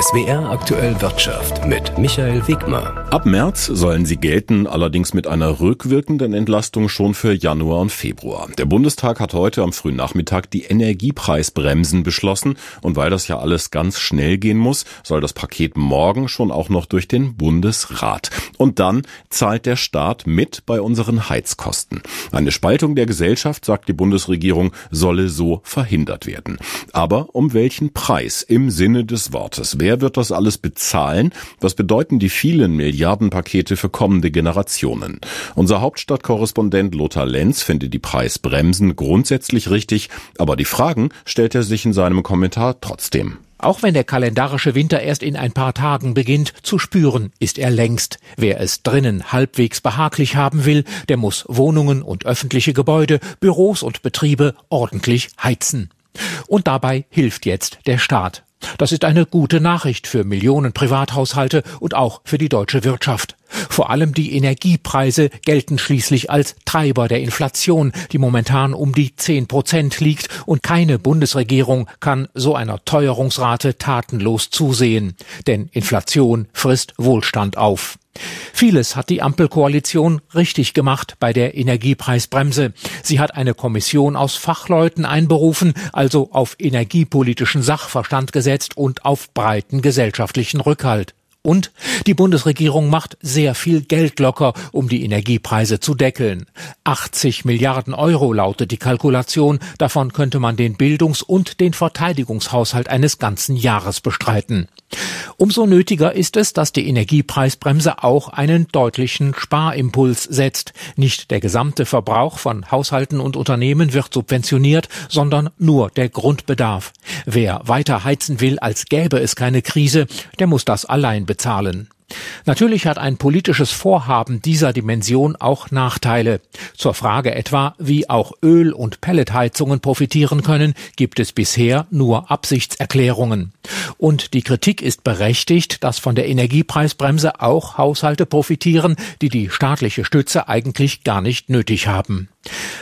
SWR aktuell Wirtschaft mit Michael Wigmer. Ab März sollen sie gelten, allerdings mit einer rückwirkenden Entlastung schon für Januar und Februar. Der Bundestag hat heute am frühen Nachmittag die Energiepreisbremsen beschlossen und weil das ja alles ganz schnell gehen muss, soll das Paket morgen schon auch noch durch den Bundesrat. Und dann zahlt der Staat mit bei unseren Heizkosten. Eine Spaltung der Gesellschaft, sagt die Bundesregierung, solle so verhindert werden. Aber um welchen Preis im Sinne des Wortes? Wer wird das alles bezahlen? Was bedeuten die vielen Milliardenpakete für kommende Generationen? Unser Hauptstadtkorrespondent Lothar Lenz findet die Preisbremsen grundsätzlich richtig, aber die Fragen stellt er sich in seinem Kommentar trotzdem. Auch wenn der kalendarische Winter erst in ein paar Tagen beginnt, zu spüren ist er längst. Wer es drinnen halbwegs behaglich haben will, der muss Wohnungen und öffentliche Gebäude, Büros und Betriebe ordentlich heizen. Und dabei hilft jetzt der Staat. Das ist eine gute Nachricht für Millionen Privathaushalte und auch für die deutsche Wirtschaft. Vor allem die Energiepreise gelten schließlich als Treiber der Inflation, die momentan um die 10 Prozent liegt und keine Bundesregierung kann so einer Teuerungsrate tatenlos zusehen. Denn Inflation frisst Wohlstand auf. Vieles hat die Ampelkoalition richtig gemacht bei der Energiepreisbremse. Sie hat eine Kommission aus Fachleuten einberufen, also auf energiepolitischen Sachverstand gesetzt und auf breiten gesellschaftlichen Rückhalt. Und die Bundesregierung macht sehr viel Geld locker, um die Energiepreise zu deckeln. 80 Milliarden Euro lautet die Kalkulation. Davon könnte man den Bildungs- und den Verteidigungshaushalt eines ganzen Jahres bestreiten. Umso nötiger ist es, dass die Energiepreisbremse auch einen deutlichen Sparimpuls setzt. Nicht der gesamte Verbrauch von Haushalten und Unternehmen wird subventioniert, sondern nur der Grundbedarf. Wer weiter heizen will, als gäbe es keine Krise, der muss das allein bezahlen. Natürlich hat ein politisches Vorhaben dieser Dimension auch Nachteile. Zur Frage etwa, wie auch Öl- und Pelletheizungen profitieren können, gibt es bisher nur Absichtserklärungen. Und die Kritik ist berechtigt, dass von der Energiepreisbremse auch Haushalte profitieren, die die staatliche Stütze eigentlich gar nicht nötig haben.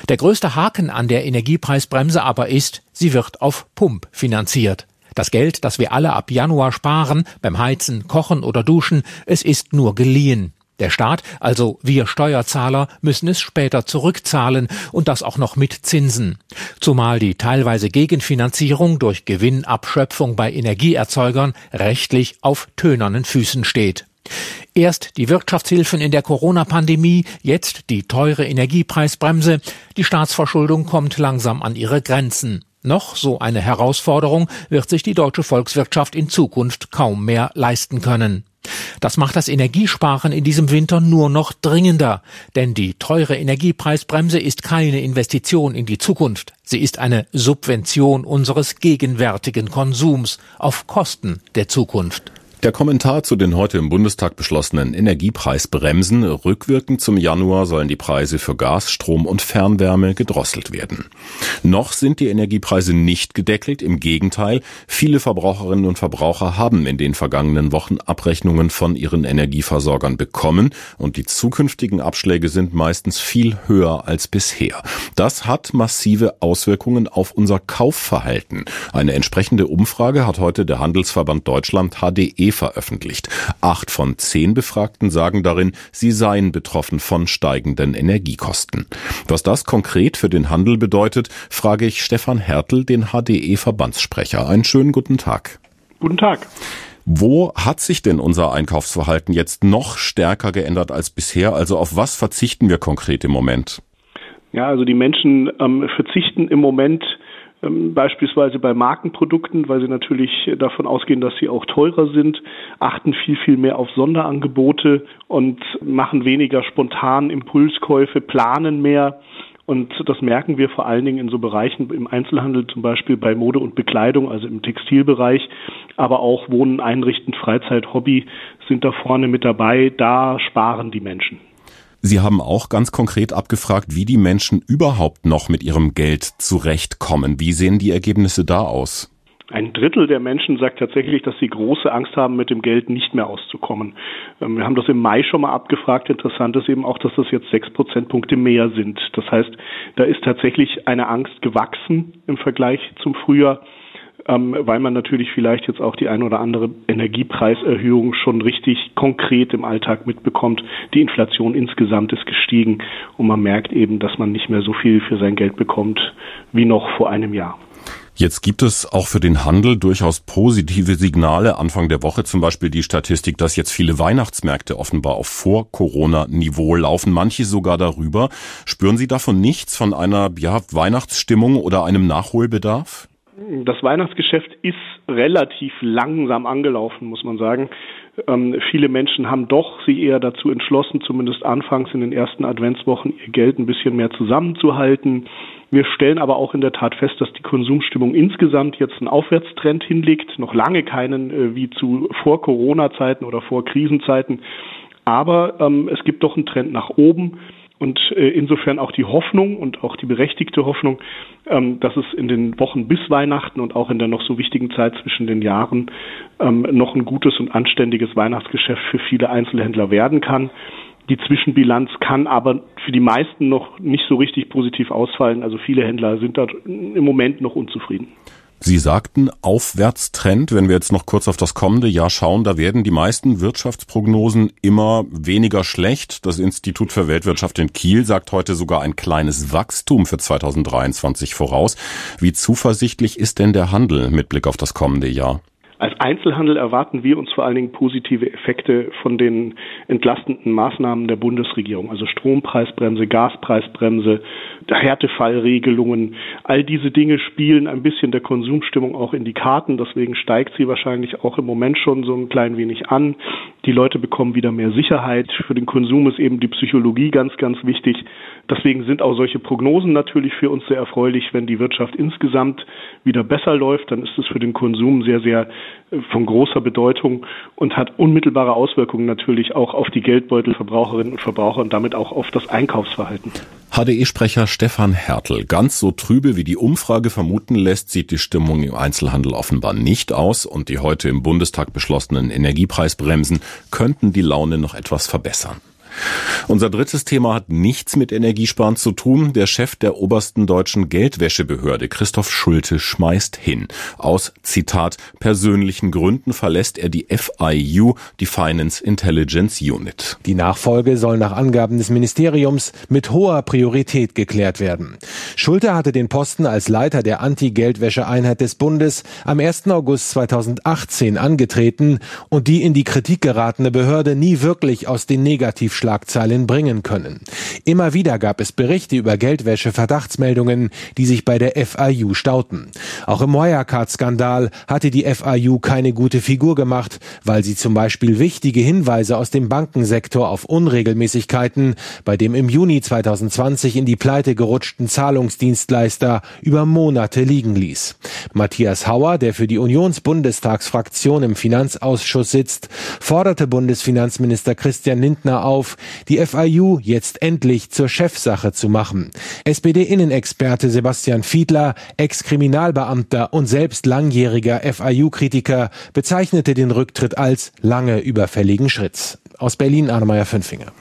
Der größte Haken an der Energiepreisbremse aber ist, sie wird auf Pump finanziert. Das Geld, das wir alle ab Januar sparen, beim Heizen, Kochen oder Duschen, es ist nur geliehen. Der Staat, also wir Steuerzahler, müssen es später zurückzahlen und das auch noch mit Zinsen. Zumal die teilweise Gegenfinanzierung durch Gewinnabschöpfung bei Energieerzeugern rechtlich auf tönernen Füßen steht. Erst die Wirtschaftshilfen in der Corona-Pandemie, jetzt die teure Energiepreisbremse, die Staatsverschuldung kommt langsam an ihre Grenzen. Noch so eine Herausforderung wird sich die deutsche Volkswirtschaft in Zukunft kaum mehr leisten können. Das macht das Energiesparen in diesem Winter nur noch dringender, denn die teure Energiepreisbremse ist keine Investition in die Zukunft, sie ist eine Subvention unseres gegenwärtigen Konsums auf Kosten der Zukunft. Der Kommentar zu den heute im Bundestag beschlossenen Energiepreisbremsen. Rückwirkend zum Januar sollen die Preise für Gas, Strom und Fernwärme gedrosselt werden. Noch sind die Energiepreise nicht gedeckelt. Im Gegenteil, viele Verbraucherinnen und Verbraucher haben in den vergangenen Wochen Abrechnungen von ihren Energieversorgern bekommen und die zukünftigen Abschläge sind meistens viel höher als bisher. Das hat massive Auswirkungen auf unser Kaufverhalten. Eine entsprechende Umfrage hat heute der Handelsverband Deutschland HDE veröffentlicht. Acht von zehn Befragten sagen darin, sie seien betroffen von steigenden Energiekosten. Was das konkret für den Handel bedeutet, frage ich Stefan Hertel, den HDE-Verbandssprecher. Einen schönen guten Tag. Guten Tag. Wo hat sich denn unser Einkaufsverhalten jetzt noch stärker geändert als bisher? Also auf was verzichten wir konkret im Moment? Ja, also die Menschen ähm, verzichten im Moment beispielsweise bei Markenprodukten, weil sie natürlich davon ausgehen, dass sie auch teurer sind, achten viel, viel mehr auf Sonderangebote und machen weniger spontan Impulskäufe, planen mehr. Und das merken wir vor allen Dingen in so Bereichen im Einzelhandel, zum Beispiel bei Mode und Bekleidung, also im Textilbereich, aber auch Wohnen, Einrichten, Freizeit, Hobby sind da vorne mit dabei. Da sparen die Menschen. Sie haben auch ganz konkret abgefragt, wie die Menschen überhaupt noch mit ihrem Geld zurechtkommen. Wie sehen die Ergebnisse da aus? Ein Drittel der Menschen sagt tatsächlich, dass sie große Angst haben, mit dem Geld nicht mehr auszukommen. Ähm, wir haben das im Mai schon mal abgefragt. Interessant ist eben auch, dass das jetzt sechs Prozentpunkte mehr sind. Das heißt, da ist tatsächlich eine Angst gewachsen im Vergleich zum Frühjahr. Ähm, weil man natürlich vielleicht jetzt auch die ein oder andere Energiepreiserhöhung schon richtig konkret im Alltag mitbekommt. Die Inflation insgesamt ist gestiegen und man merkt eben, dass man nicht mehr so viel für sein Geld bekommt wie noch vor einem Jahr. Jetzt gibt es auch für den Handel durchaus positive Signale. Anfang der Woche zum Beispiel die Statistik, dass jetzt viele Weihnachtsmärkte offenbar auf Vor-Corona-Niveau laufen, manche sogar darüber. Spüren Sie davon nichts, von einer ja, Weihnachtsstimmung oder einem Nachholbedarf? Das Weihnachtsgeschäft ist relativ langsam angelaufen, muss man sagen. Ähm, viele Menschen haben doch sich eher dazu entschlossen, zumindest anfangs in den ersten Adventswochen ihr Geld ein bisschen mehr zusammenzuhalten. Wir stellen aber auch in der Tat fest, dass die Konsumstimmung insgesamt jetzt einen Aufwärtstrend hinlegt, noch lange keinen äh, wie zu vor Corona-Zeiten oder vor Krisenzeiten. Aber ähm, es gibt doch einen Trend nach oben und äh, insofern auch die Hoffnung und auch die berechtigte Hoffnung, ähm, dass es in den Wochen bis Weihnachten und auch in der noch so wichtigen Zeit zwischen den Jahren ähm, noch ein gutes und anständiges Weihnachtsgeschäft für viele Einzelhändler werden kann. Die Zwischenbilanz kann aber für die meisten noch nicht so richtig positiv ausfallen. Also viele Händler sind da im Moment noch unzufrieden. Sie sagten Aufwärtstrend. Wenn wir jetzt noch kurz auf das kommende Jahr schauen, da werden die meisten Wirtschaftsprognosen immer weniger schlecht. Das Institut für Weltwirtschaft in Kiel sagt heute sogar ein kleines Wachstum für 2023 voraus. Wie zuversichtlich ist denn der Handel mit Blick auf das kommende Jahr? Als Einzelhandel erwarten wir uns vor allen Dingen positive Effekte von den entlastenden Maßnahmen der Bundesregierung, also Strompreisbremse, Gaspreisbremse, Härtefallregelungen. All diese Dinge spielen ein bisschen der Konsumstimmung auch in die Karten. Deswegen steigt sie wahrscheinlich auch im Moment schon so ein klein wenig an. Die Leute bekommen wieder mehr Sicherheit. Für den Konsum ist eben die Psychologie ganz, ganz wichtig. Deswegen sind auch solche Prognosen natürlich für uns sehr erfreulich. Wenn die Wirtschaft insgesamt wieder besser läuft, dann ist es für den Konsum sehr, sehr von großer Bedeutung und hat unmittelbare Auswirkungen natürlich auch auf die Geldbeutel Verbraucherinnen und Verbraucher und damit auch auf das Einkaufsverhalten. HDE-Sprecher Stefan Hertel. Ganz so trübe, wie die Umfrage vermuten lässt, sieht die Stimmung im Einzelhandel offenbar nicht aus und die heute im Bundestag beschlossenen Energiepreisbremsen könnten die Laune noch etwas verbessern. Unser drittes Thema hat nichts mit Energiesparen zu tun. Der Chef der obersten deutschen Geldwäschebehörde, Christoph Schulte, schmeißt hin. Aus, Zitat, persönlichen Gründen verlässt er die FIU, die Finance Intelligence Unit. Die Nachfolge soll nach Angaben des Ministeriums mit hoher Priorität geklärt werden. Schulte hatte den Posten als Leiter der Anti-Geldwäsche-Einheit des Bundes am 1. August 2018 angetreten und die in die Kritik geratene Behörde nie wirklich aus den Negativschlagzeilen Schlagzeilen bringen können. Immer wieder gab es Berichte über Geldwäsche-Verdachtsmeldungen, die sich bei der FIU stauten. Auch im Wirecard-Skandal hatte die FIU keine gute Figur gemacht, weil sie zum Beispiel wichtige Hinweise aus dem Bankensektor auf Unregelmäßigkeiten bei dem im Juni 2020 in die Pleite gerutschten Zahlungsdienstleister über Monate liegen ließ. Matthias Hauer, der für die Unionsbundestagsfraktion im Finanzausschuss sitzt, forderte Bundesfinanzminister Christian Lindner auf, die FIU jetzt endlich zur Chefsache zu machen. SPD-Innenexperte Sebastian Fiedler, Ex-Kriminalbeamter und selbst langjähriger FIU-Kritiker, bezeichnete den Rücktritt als lange überfälligen Schritt. Aus Berlin Arnemeyer Fünfinger.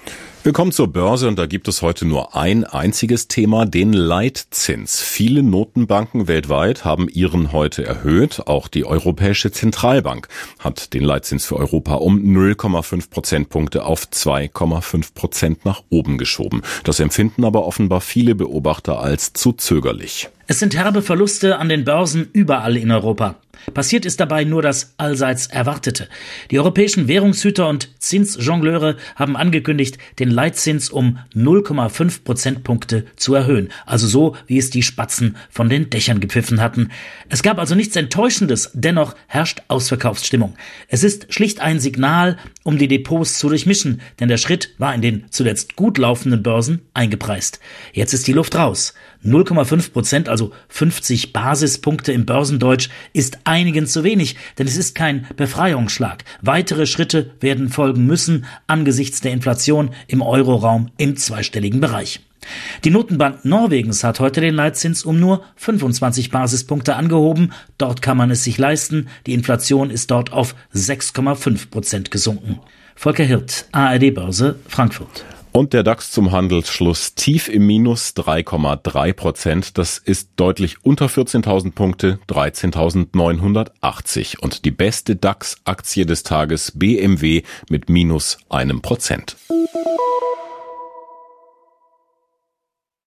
Willkommen zur Börse und da gibt es heute nur ein einziges Thema, den Leitzins. Viele Notenbanken weltweit haben ihren heute erhöht. Auch die Europäische Zentralbank hat den Leitzins für Europa um 0,5 Prozentpunkte auf 2,5 Prozent nach oben geschoben. Das empfinden aber offenbar viele Beobachter als zu zögerlich. Es sind herbe Verluste an den Börsen überall in Europa. Passiert ist dabei nur das allseits Erwartete. Die europäischen Währungshüter und Zinsjongleure haben angekündigt, den Leitzins um 0,5 Prozentpunkte zu erhöhen. Also so, wie es die Spatzen von den Dächern gepfiffen hatten. Es gab also nichts Enttäuschendes, dennoch herrscht Ausverkaufsstimmung. Es ist schlicht ein Signal, um die Depots zu durchmischen, denn der Schritt war in den zuletzt gut laufenden Börsen eingepreist. Jetzt ist die Luft raus. 0,5 Prozent, also 50 Basispunkte im Börsendeutsch, ist einigen zu wenig, denn es ist kein Befreiungsschlag. Weitere Schritte werden folgen müssen angesichts der Inflation im Euroraum im zweistelligen Bereich. Die Notenbank Norwegens hat heute den Leitzins um nur 25 Basispunkte angehoben. Dort kann man es sich leisten. Die Inflation ist dort auf 6,5 Prozent gesunken. Volker Hirt, ARD Börse, Frankfurt. Und der DAX zum Handelsschluss tief im Minus 3,3 Prozent. Das ist deutlich unter 14.000 Punkte, 13.980. Und die beste DAX-Aktie des Tages BMW mit minus einem Prozent.